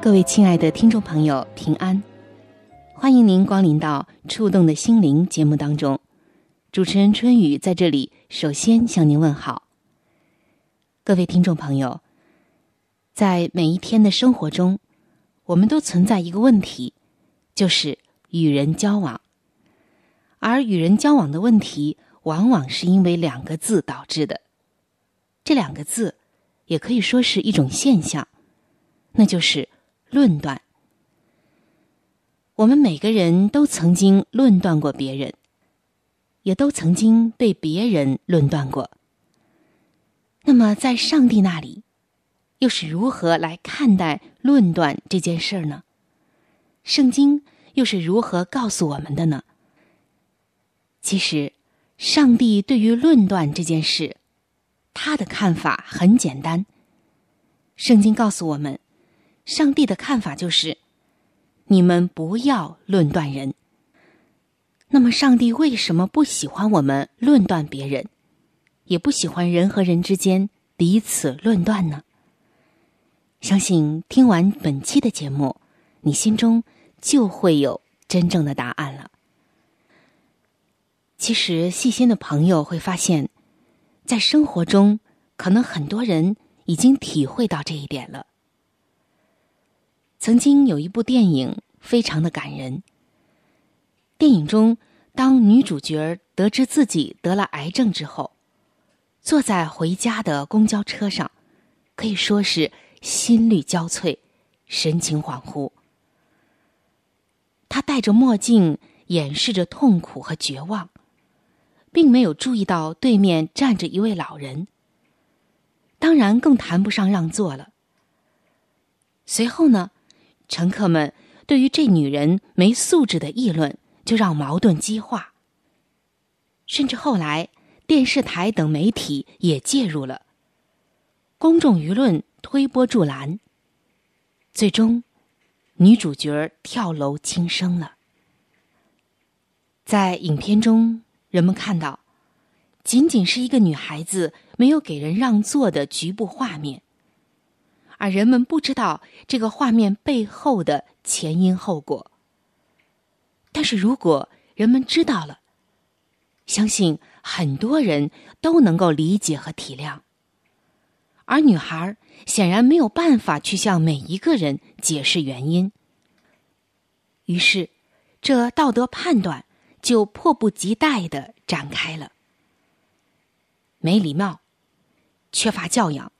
各位亲爱的听众朋友，平安！欢迎您光临到《触动的心灵》节目当中。主持人春雨在这里，首先向您问好。各位听众朋友，在每一天的生活中，我们都存在一个问题，就是与人交往。而与人交往的问题，往往是因为两个字导致的。这两个字，也可以说是一种现象，那就是论断。我们每个人都曾经论断过别人。也都曾经被别人论断过。那么，在上帝那里，又是如何来看待论断这件事儿呢？圣经又是如何告诉我们的呢？其实，上帝对于论断这件事，他的看法很简单。圣经告诉我们，上帝的看法就是：你们不要论断人。那么，上帝为什么不喜欢我们论断别人，也不喜欢人和人之间彼此论断呢？相信听完本期的节目，你心中就会有真正的答案了。其实，细心的朋友会发现，在生活中，可能很多人已经体会到这一点了。曾经有一部电影，非常的感人。电影中，当女主角得知自己得了癌症之后，坐在回家的公交车上，可以说是心力交瘁，神情恍惚。她戴着墨镜，掩饰着痛苦和绝望，并没有注意到对面站着一位老人。当然，更谈不上让座了。随后呢，乘客们对于这女人没素质的议论。就让矛盾激化，甚至后来电视台等媒体也介入了，公众舆论推波助澜，最终女主角跳楼轻生了。在影片中，人们看到，仅仅是一个女孩子没有给人让座的局部画面，而人们不知道这个画面背后的前因后果。但是如果人们知道了，相信很多人都能够理解和体谅。而女孩显然没有办法去向每一个人解释原因，于是这道德判断就迫不及待的展开了。没礼貌，缺乏教养，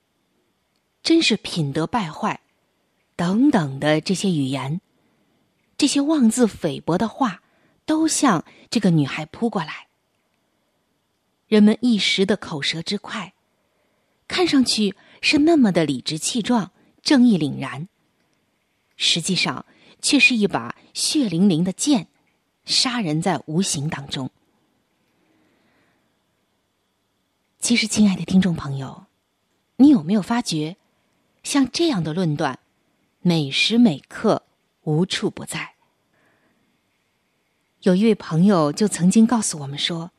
真是品德败坏，等等的这些语言。这些妄自菲薄的话，都向这个女孩扑过来。人们一时的口舌之快，看上去是那么的理直气壮、正义凛然，实际上却是一把血淋淋的剑，杀人在无形当中。其实，亲爱的听众朋友，你有没有发觉，像这样的论断，每时每刻？无处不在。有一位朋友就曾经告诉我们说：“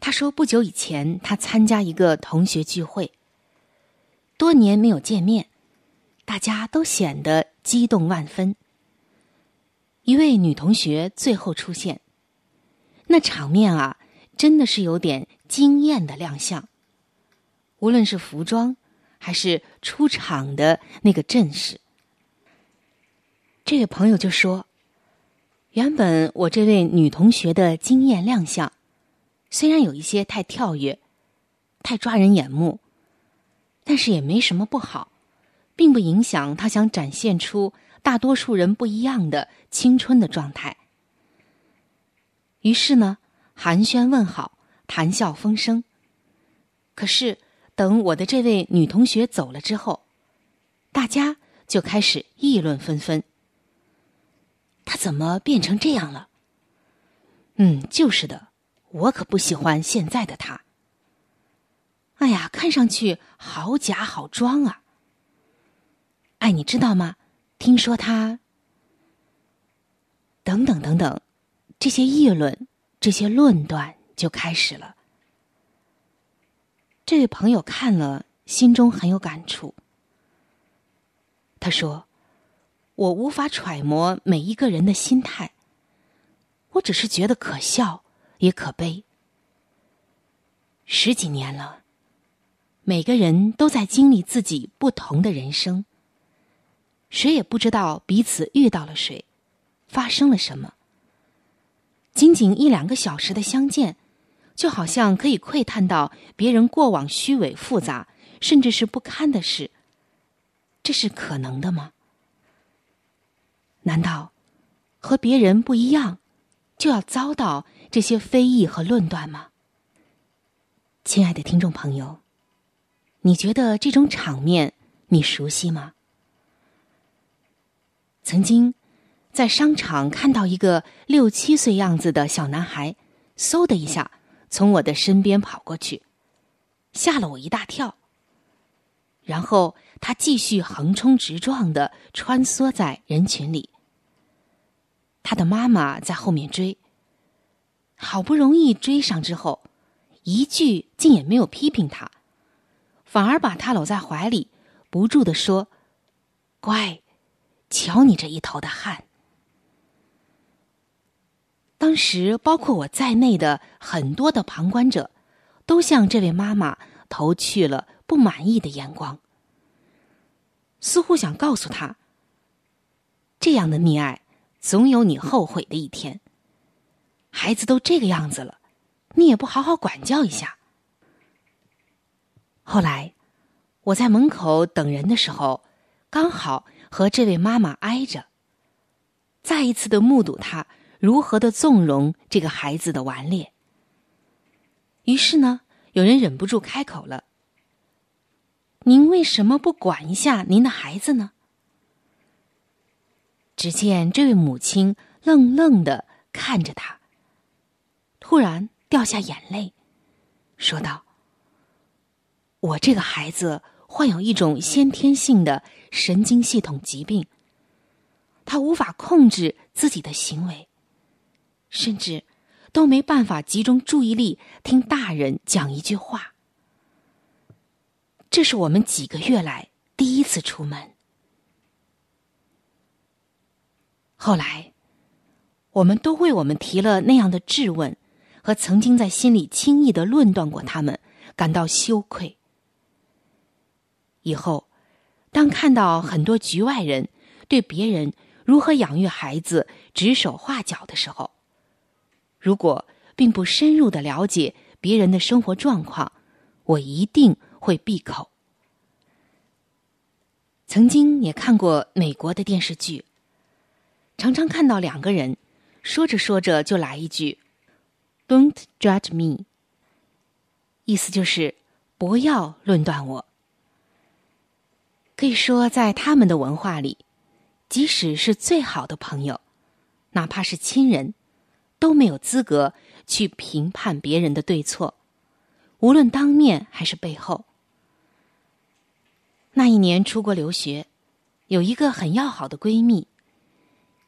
他说不久以前他参加一个同学聚会，多年没有见面，大家都显得激动万分。一位女同学最后出现，那场面啊，真的是有点惊艳的亮相。无论是服装，还是出场的那个阵势。这位朋友就说：“原本我这位女同学的惊艳亮相，虽然有一些太跳跃、太抓人眼目，但是也没什么不好，并不影响她想展现出大多数人不一样的青春的状态。”于是呢，寒暄问好，谈笑风生。可是，等我的这位女同学走了之后，大家就开始议论纷纷。他怎么变成这样了？嗯，就是的，我可不喜欢现在的他。哎呀，看上去好假好装啊！哎，你知道吗？听说他……等等等等，这些议论、这些论断就开始了。这位朋友看了，心中很有感触。他说。我无法揣摩每一个人的心态，我只是觉得可笑也可悲。十几年了，每个人都在经历自己不同的人生，谁也不知道彼此遇到了谁，发生了什么。仅仅一两个小时的相见，就好像可以窥探到别人过往虚伪复杂，甚至是不堪的事，这是可能的吗？难道和别人不一样，就要遭到这些非议和论断吗？亲爱的听众朋友，你觉得这种场面你熟悉吗？曾经在商场看到一个六七岁样子的小男孩，嗖的一下从我的身边跑过去，吓了我一大跳。然后他继续横冲直撞的穿梭在人群里。他的妈妈在后面追，好不容易追上之后，一句竟也没有批评他，反而把他搂在怀里，不住的说：“乖，瞧你这一头的汗。”当时，包括我在内的很多的旁观者，都向这位妈妈投去了不满意的眼光，似乎想告诉他：这样的溺爱。总有你后悔的一天。孩子都这个样子了，你也不好好管教一下。后来，我在门口等人的时候，刚好和这位妈妈挨着，再一次的目睹她如何的纵容这个孩子的顽劣。于是呢，有人忍不住开口了：“您为什么不管一下您的孩子呢？”只见这位母亲愣愣的看着他，突然掉下眼泪，说道：“我这个孩子患有一种先天性的神经系统疾病，他无法控制自己的行为，甚至都没办法集中注意力听大人讲一句话。这是我们几个月来第一次出门。”后来，我们都为我们提了那样的质问和曾经在心里轻易的论断过他们感到羞愧。以后，当看到很多局外人对别人如何养育孩子指手画脚的时候，如果并不深入的了解别人的生活状况，我一定会闭口。曾经也看过美国的电视剧。常常看到两个人说着说着就来一句 “Don't judge me”，意思就是不要论断我。可以说，在他们的文化里，即使是最好的朋友，哪怕是亲人，都没有资格去评判别人的对错，无论当面还是背后。那一年出国留学，有一个很要好的闺蜜。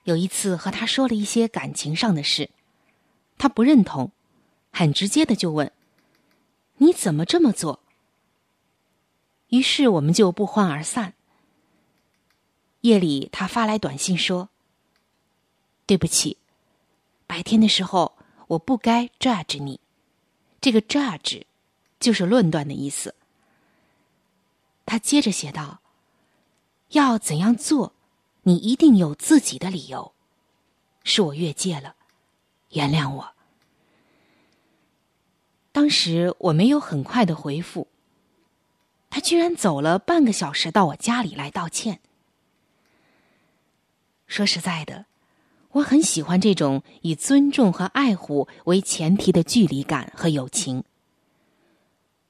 有一次和她说了一些感情上的事，她不认同，很直接的就问：“你怎么这么做？”于是我们就不欢而散。夜里她发来短信说：“对不起，白天的时候我不该 judge 你，这个 judge 就是论断的意思。他接着写道：“要怎样做，你一定有自己的理由。是我越界了，原谅我。”当时我没有很快的回复，他居然走了半个小时到我家里来道歉。说实在的，我很喜欢这种以尊重和爱护为前提的距离感和友情。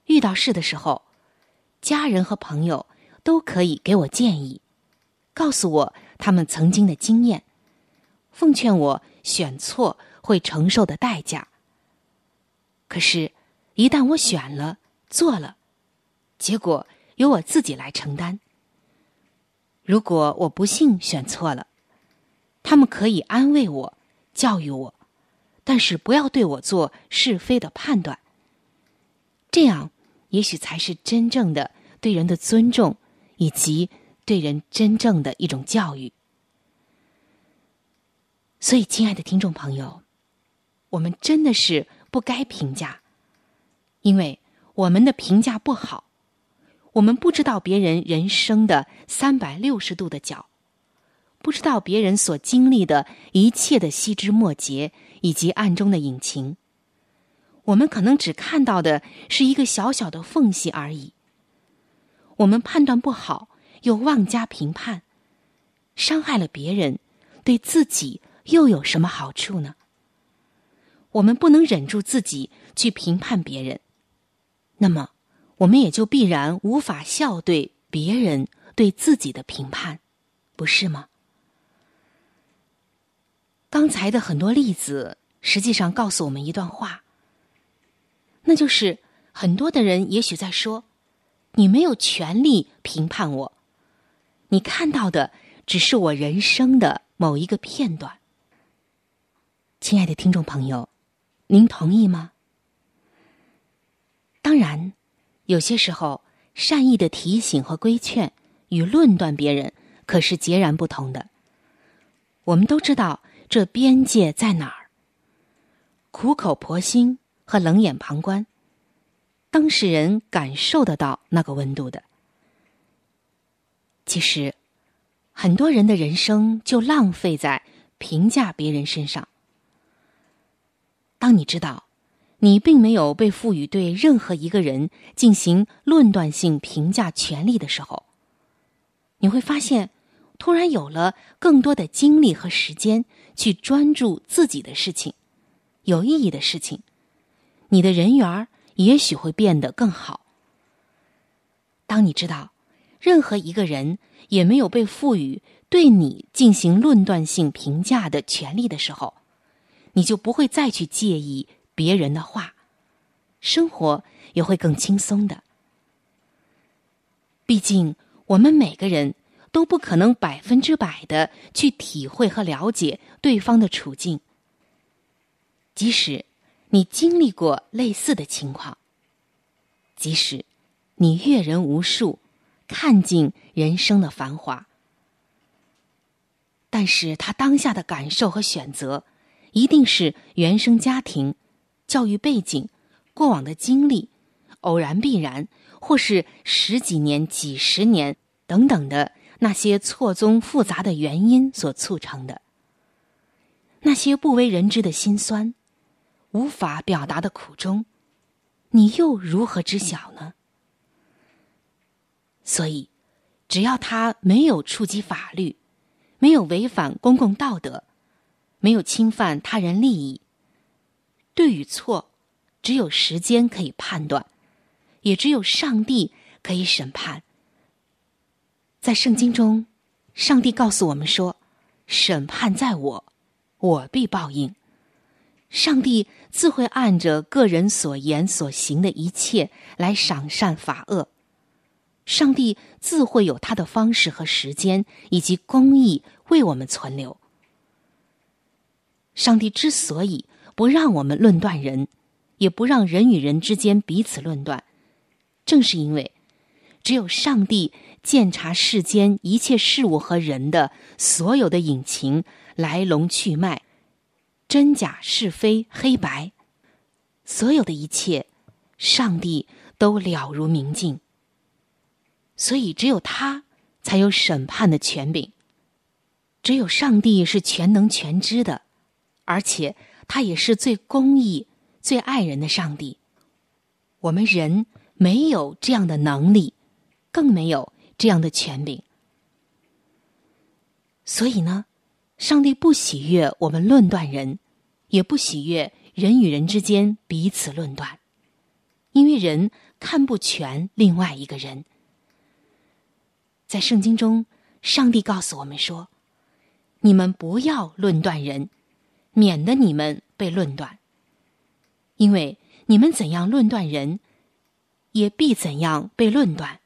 遇到事的时候，家人和朋友都可以给我建议，告诉我他们曾经的经验，奉劝我选错会承受的代价。可是。一旦我选了做了，结果由我自己来承担。如果我不幸选错了，他们可以安慰我、教育我，但是不要对我做是非的判断。这样也许才是真正的对人的尊重，以及对人真正的一种教育。所以，亲爱的听众朋友，我们真的是不该评价。因为我们的评价不好，我们不知道别人人生的三百六十度的角，不知道别人所经历的一切的细枝末节以及暗中的隐情。我们可能只看到的是一个小小的缝隙而已。我们判断不好，又妄加评判，伤害了别人，对自己又有什么好处呢？我们不能忍住自己去评判别人。那么，我们也就必然无法笑对别人对自己的评判，不是吗？刚才的很多例子，实际上告诉我们一段话，那就是很多的人也许在说：“你没有权利评判我，你看到的只是我人生的某一个片段。”亲爱的听众朋友，您同意吗？当然，有些时候善意的提醒和规劝与论断别人可是截然不同的。我们都知道这边界在哪儿。苦口婆心和冷眼旁观，当事人感受得到那个温度的。其实，很多人的人生就浪费在评价别人身上。当你知道。你并没有被赋予对任何一个人进行论断性评价权利的时候，你会发现，突然有了更多的精力和时间去专注自己的事情，有意义的事情，你的人缘儿也许会变得更好。当你知道，任何一个人也没有被赋予对你进行论断性评价的权利的时候，你就不会再去介意。别人的话，生活也会更轻松的。毕竟，我们每个人都不可能百分之百的去体会和了解对方的处境。即使你经历过类似的情况，即使你阅人无数，看尽人生的繁华，但是他当下的感受和选择，一定是原生家庭。教育背景、过往的经历、偶然必然，或是十几年、几十年等等的那些错综复杂的原因所促成的，那些不为人知的辛酸、无法表达的苦衷，你又如何知晓呢？所以，只要他没有触及法律，没有违反公共道德，没有侵犯他人利益。对与错，只有时间可以判断，也只有上帝可以审判。在圣经中，上帝告诉我们说：“审判在我，我必报应。”上帝自会按着个人所言所行的一切来赏善罚恶。上帝自会有他的方式和时间以及公义为我们存留。上帝之所以。不让我们论断人，也不让人与人之间彼此论断，正是因为，只有上帝鉴察世间一切事物和人的所有的隐情、来龙去脉、真假是非黑白，所有的一切，上帝都了如明镜。所以只有他才有审判的权柄。只有上帝是全能全知的，而且他也是最公义、最爱人的上帝。我们人没有这样的能力，更没有这样的权柄。所以呢，上帝不喜悦我们论断人，也不喜悦人与人之间彼此论断，因为人看不全另外一个人。在圣经中，上帝告诉我们说：“你们不要论断人，免得你们被论断。因为你们怎样论断人，也必怎样被论断。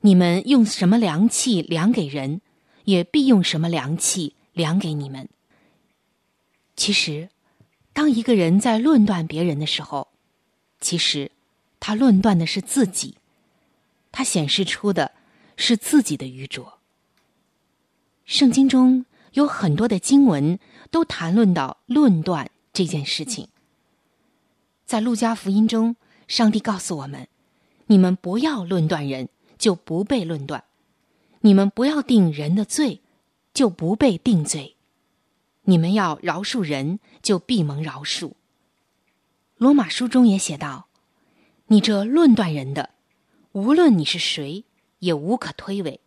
你们用什么量器量给人？”也必用什么良器量给你们。其实，当一个人在论断别人的时候，其实他论断的是自己，他显示出的是自己的愚拙。圣经中有很多的经文都谈论到论断这件事情。在路加福音中，上帝告诉我们：“你们不要论断人，就不被论断。”你们不要定人的罪，就不被定罪；你们要饶恕人，就必蒙饶恕。罗马书中也写道：“你这论断人的，无论你是谁，也无可推诿。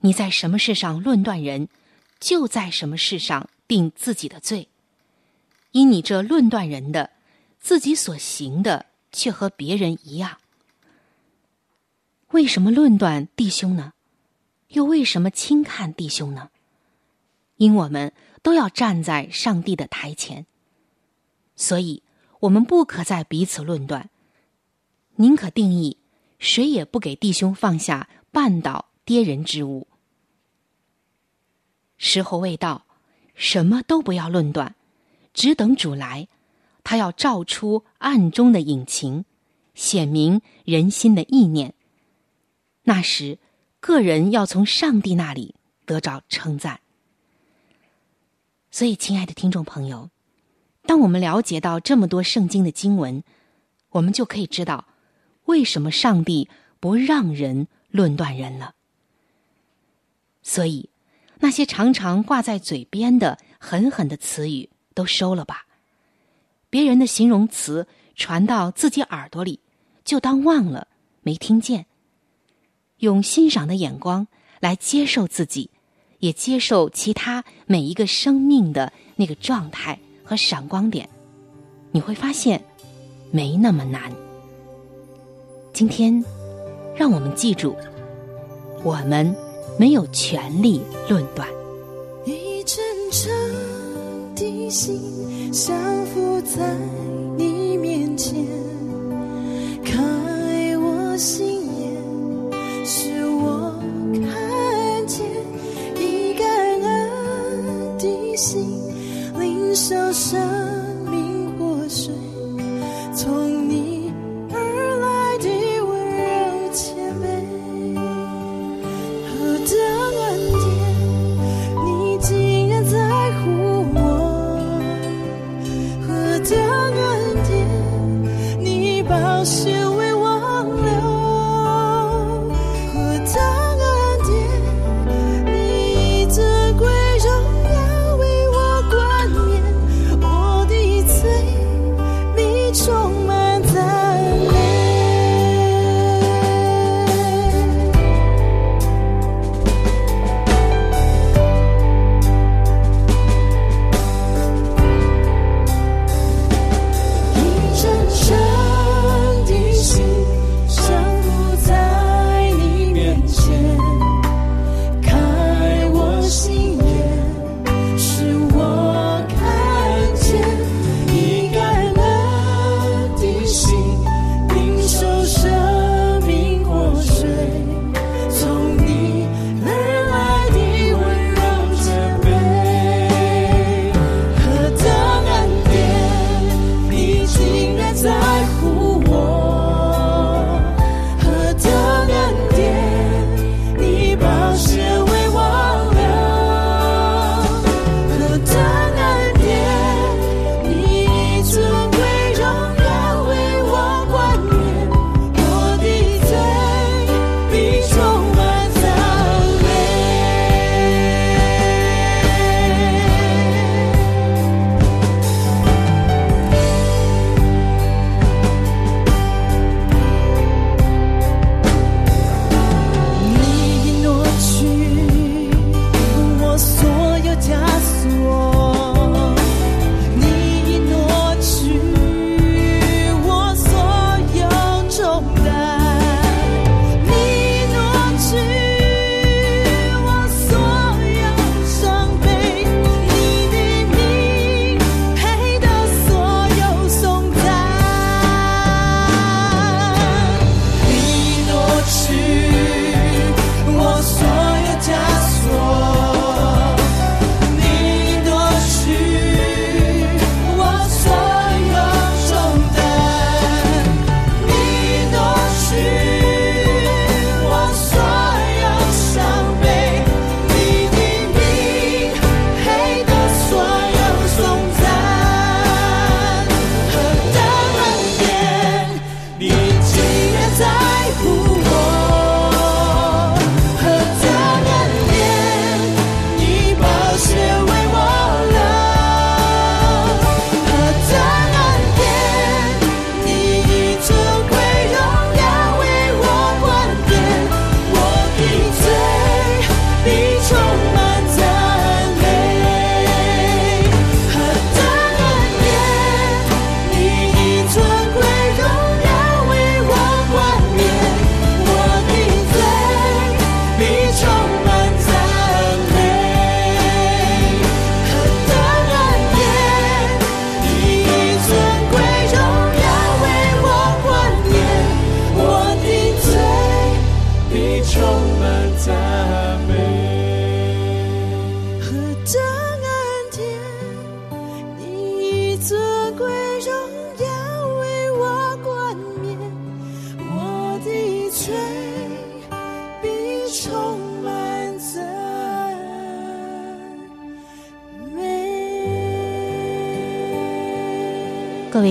你在什么事上论断人，就在什么事上定自己的罪。因你这论断人的，自己所行的却和别人一样。为什么论断弟兄呢？”又为什么轻看弟兄呢？因我们都要站在上帝的台前，所以我们不可在彼此论断，宁可定义谁也不给弟兄放下绊倒跌人之物。时候未到，什么都不要论断，只等主来，他要照出暗中的隐情，显明人心的意念。那时。个人要从上帝那里得着称赞，所以，亲爱的听众朋友，当我们了解到这么多圣经的经文，我们就可以知道为什么上帝不让人论断人了。所以，那些常常挂在嘴边的狠狠的词语都收了吧。别人的形容词传到自己耳朵里，就当忘了，没听见。用欣赏的眼光来接受自己，也接受其他每一个生命的那个状态和闪光点，你会发现没那么难。今天，让我们记住，我们没有权利论断。一阵阵的心降伏在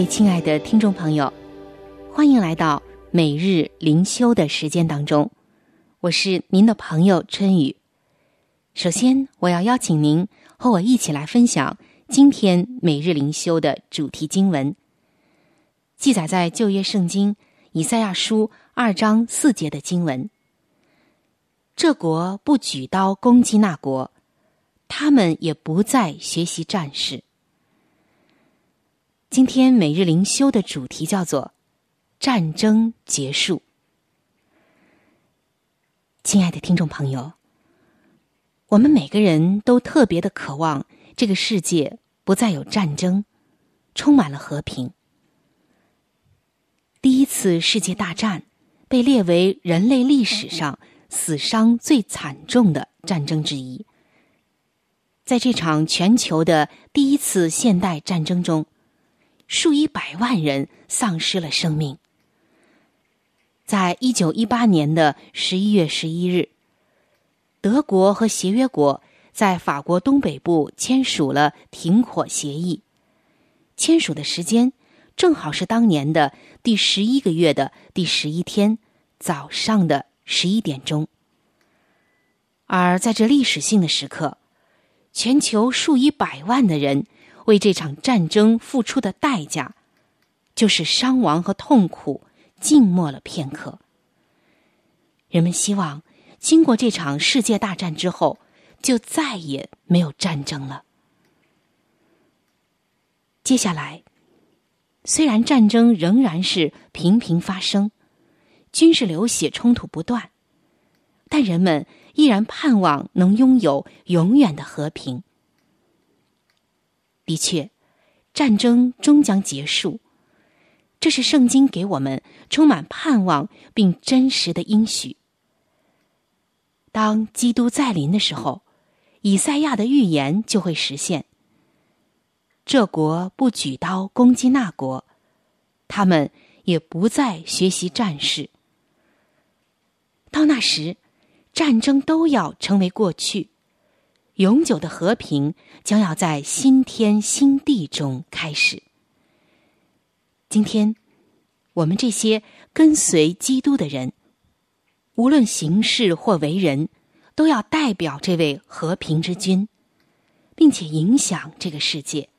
亲爱的听众朋友，欢迎来到每日灵修的时间当中，我是您的朋友春雨。首先，我要邀请您和我一起来分享今天每日灵修的主题经文，记载在旧约圣经以赛亚书二章四节的经文。这国不举刀攻击那国，他们也不再学习战事。今天每日灵修的主题叫做“战争结束”。亲爱的听众朋友，我们每个人都特别的渴望这个世界不再有战争，充满了和平。第一次世界大战被列为人类历史上死伤最惨重的战争之一。在这场全球的第一次现代战争中。数以百万人丧失了生命。在一九一八年的十一月十一日，德国和协约国在法国东北部签署了停火协议。签署的时间正好是当年的第十一个月的第十一天早上的十一点钟。而在这历史性的时刻，全球数以百万的人。为这场战争付出的代价，就是伤亡和痛苦，静默了片刻。人们希望，经过这场世界大战之后，就再也没有战争了。接下来，虽然战争仍然是频频发生，军事流血冲突不断，但人们依然盼望能拥有永远的和平。的确，战争终将结束，这是圣经给我们充满盼望并真实的应许。当基督再临的时候，以赛亚的预言就会实现。这国不举刀攻击那国，他们也不再学习战事。到那时，战争都要成为过去。永久的和平将要在新天新地中开始。今天，我们这些跟随基督的人，无论行事或为人，都要代表这位和平之君，并且影响这个世界，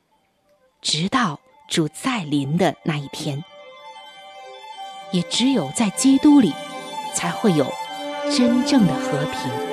直到主再临的那一天。也只有在基督里，才会有真正的和平。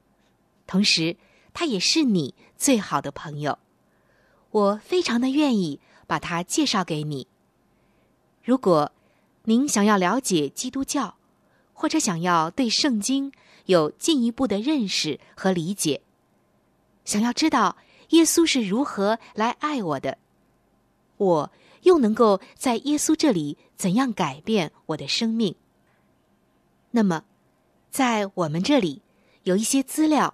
同时他也是你最好的朋友，我非常的愿意把他介绍给你。如果您想要了解基督教，或者想要对圣经有进一步的认识和理解，想要知道耶稣是如何来爱我的，我又能够在耶稣这里怎样改变我的生命，那么。在我们这里，有一些资料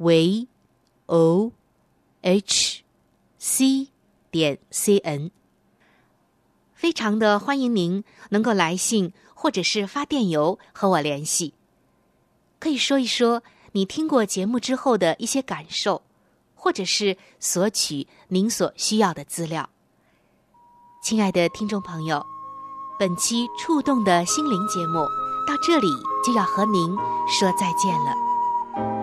v o h c 点 c n。非常的欢迎您能够来信或者是发电邮和我联系，可以说一说你听过节目之后的一些感受，或者是索取您所需要的资料。亲爱的听众朋友，本期《触动的心灵》节目到这里就要和您说再见了，